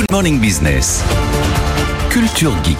Good Morning Business. Culture Geek.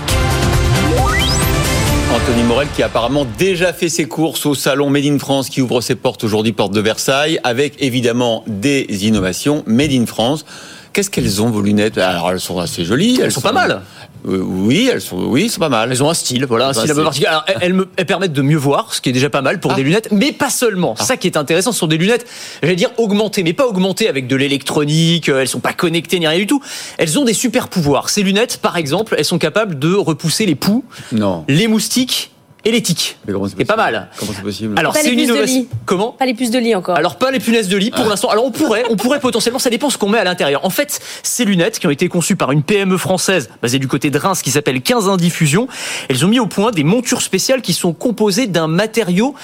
Anthony Morel qui a apparemment déjà fait ses courses au salon Made in France qui ouvre ses portes aujourd'hui, porte de Versailles, avec évidemment des innovations Made in France. Qu'est-ce qu'elles ont vos lunettes? Alors elles sont assez jolies. Elles, sont, pas mal. Euh, oui, elles sont, oui, c'est pas mal. Elles ont un style, voilà, un Bah, style un peu particulier. Alors, elles, me, elles permettent de mieux voir, ce qui est déjà pas mal pour Ah. des lunettes, mais pas seulement. Ça qui est intéressant, ce sont des lunettes, j'allais dire augmentées, mais pas augmentées avec de l'électronique. euh, Elles sont pas connectées ni rien du tout. Elles ont des super pouvoirs. Ces lunettes, par exemple, elles sont capables de repousser les poux, Non. les moustiques et les tiques. Mais comment c'est C'est pas mal. Comment c'est possible Alors Pas c'est les une puces de innovation. lit. Comment Pas les puces de lit encore. alors pas les punaises de lit pour Ah. l'instant. Alors on pourrait, on pourrait potentiellement, ça dépend ce qu'on met à l'intérieur. En fait, ces lunettes qui ont été conçues par une PME française basée du côté de Reims qui s'appelle 15 Indiffusion, elles ont mis au point des montures spéciales qui sont composées d'un matériau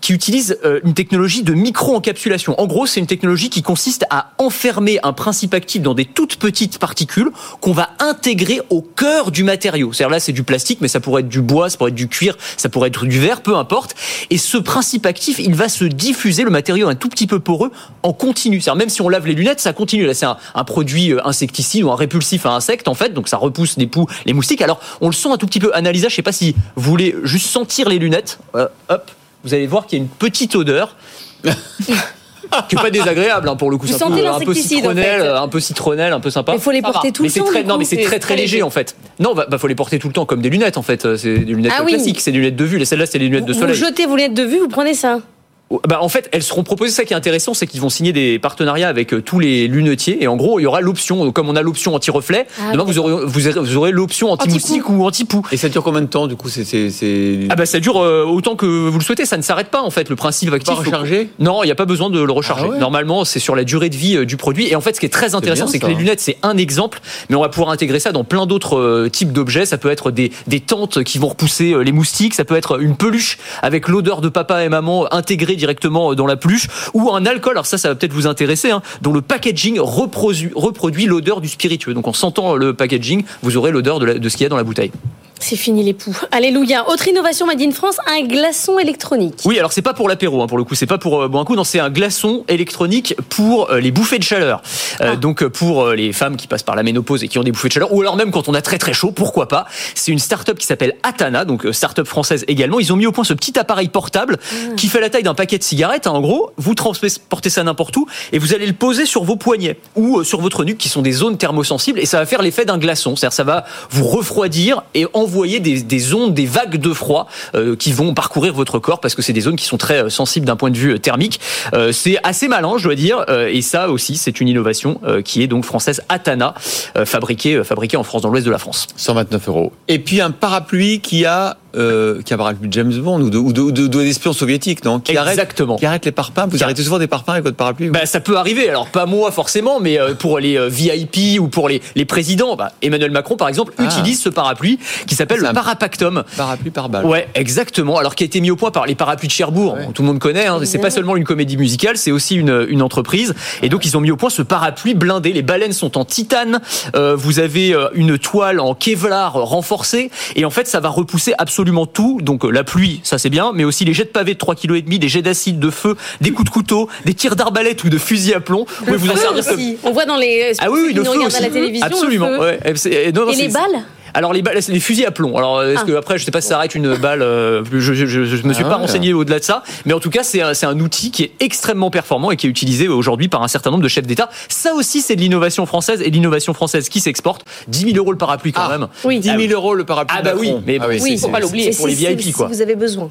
qui utilise euh, une technologie de micro-encapsulation. En gros, c'est une technologie qui consiste à enfermer un principe actif dans des toutes petites particules qu'on va intégrer au cœur du matériau. C'est-à-dire là, c'est du plastique, mais ça pourrait être du bois, ça pourrait être du cuir, ça pourrait être du verre, peu importe. Et ce principe actif, il va se diffuser, le matériau un tout petit peu poreux, en continu. C'est-à-dire même si on lave les lunettes, ça continue. Là, c'est un, produit euh, insecticide ou un répulsif à insectes, en fait, donc ça repousse des poux, les moustiques. Alors, on le sent un tout petit peu. Analysa, je sais pas si vous voulez juste sentir les lunettes. Euh, hop, vous allez voir qu'il y a une petite odeur. qui est pas désagréable hein, pour le coup, Vous c'est un sentez peu, un peu en citronnelle, fait. un peu citronnelle, un peu sympa. Mais faut les porter tout Mais le temps, très, non, mais c'est très très léger en fait. Non, bah, bah, faut les porter tout le temps comme des lunettes en fait. Euh, C'est des lunettes Ah oui. classiques, c'est des lunettes de vue. Les celles-là, c'est des lunettes de vous soleil. jetez vos lunettes de vue, vous prenez ça. Bah, en fait, elles seront proposées. Ça qui est intéressant, c'est qu'ils vont signer des partenariats avec euh, tous les lunetiers. Et en gros, il y aura l'option, comme on a l'option anti-reflet, Ah, demain vous aurez, vous aurez, vous aurez l'option anti-moustique ou anti-poux. Et ça dure combien de temps du coup C'est Ah bah ça dure euh, autant que vous le souhaitez, ça ne s'arrête pas en fait. Le principe actif. pas rechargé Non, il n'y a pas besoin de le recharger. Ah ouais Normalement, c'est sur la durée de vie euh, du produit. Et en fait, ce qui est très intéressant, c'est que les lunettes, c'est un exemple, mais on va pouvoir intégrer ça dans plein d'autres euh, types d'objets. Ça peut être des, des tentes qui vont repousser euh, les moustiques, ça peut être une peluche avec l'odeur de papa et maman intégrée directement dans la peluche, ou un alcool. Alors ça, ça va peut-être vous intéresser, hein, dont le packaging reproduit, reproduit l'odeur du spiritueux. Donc en sentant le packaging, vous aurez l'odeur de, de ce qu'il y a dans la bouteille. C'est fini les poux. Alléluia. Autre innovation Made in France, un glaçon électronique. Oui, alors c'est pas pour l'apéro, hein, pour le coup, c'est pas pour euh, boire un coup, non, c'est un glaçon électronique pour euh, les bouffées de chaleur. Euh, Ah. Donc euh, pour les femmes qui passent par la ménopause et qui ont des bouffées de chaleur, ou alors même quand on a très très chaud, pourquoi pas. C'est une start-up qui s'appelle Atana, donc start-up française également. Ils ont mis au point ce petit appareil portable qui fait la taille d'un paquet de cigarettes. hein, en gros, vous transportez ça n'importe où et vous allez le poser sur vos poignets ou sur votre nuque, qui sont des zones thermosensibles, et ça va faire l'effet d'un glaçon. C'est-à-dire ça va vous refroidir et envoyer des, des ondes, des vagues de froid euh, qui vont parcourir votre corps parce que c'est des zones qui sont très euh, sensibles d'un point de vue euh, thermique. C'est assez malin, je dois dire, et ça aussi, c'est une innovation qui est donc française Atana, fabriquée, fabriquée en France, dans l'ouest de la France. 129 euros. Et puis un parapluie qui a euh, qui a un parapluie de James Bond ou de ou de, ou de- d'espions soviétiques, non? Qui arrête Exactement. qui arrête les parpaings. Vous arrêtez souvent des parpaings avec votre parapluie Bah, ça peut arriver. Alors pas moi forcément, mais euh, pour les euh, VIP ou pour les, les présidents, bah, Emmanuel Macron par exemple Ah. utilise ce parapluie qui s'appelle le Parapactum. Parapluie par balle. Ouais, exactement. Alors qui a été mis au point par les parapluies de Cherbourg. Ouais. Tout le monde connaît. Hein. C'est pas seulement une comédie musicale, c'est aussi une, une entreprise. Et donc ils ont mis au point ce parapluie blindé. Les baleines sont en titane. Euh, vous avez une toile en Kevlar renforcée. Et en fait, ça va repousser absolument tout. Donc euh, la pluie, ça c'est bien, mais aussi les jets de pavés de 3 kg et demi, des jets d'acide, de feu, des coups de couteau, des tirs d'arbalète ou de fusil à plomb. Vous en comme. On voit dans les. ah oui, oui, le feu aussi. à la télévision. le Absolument. feu. ouais. Et c'est- non, non, Et c'est- les balles alors les balles, les fusils à plomb. Alors est-ce Ah. que après, je sais pas si ça arrête une balle. euh, je, je, je, je me suis Ah pas ouais. renseigné au-delà de ça, mais en tout cas, c'est un, c'est un outil qui est extrêmement performant et qui est utilisé aujourd'hui par un certain nombre de chefs d'État. Ça aussi, c'est de l'innovation française et l'innovation française qui s'exporte. 10 000 euros le parapluie quand Ah. même. Oui. 10 000 euros le parapluie. Ah bah oui, mais Ah oui, faut pas l'oublier pour les VIP quoi. Si vous avez besoin.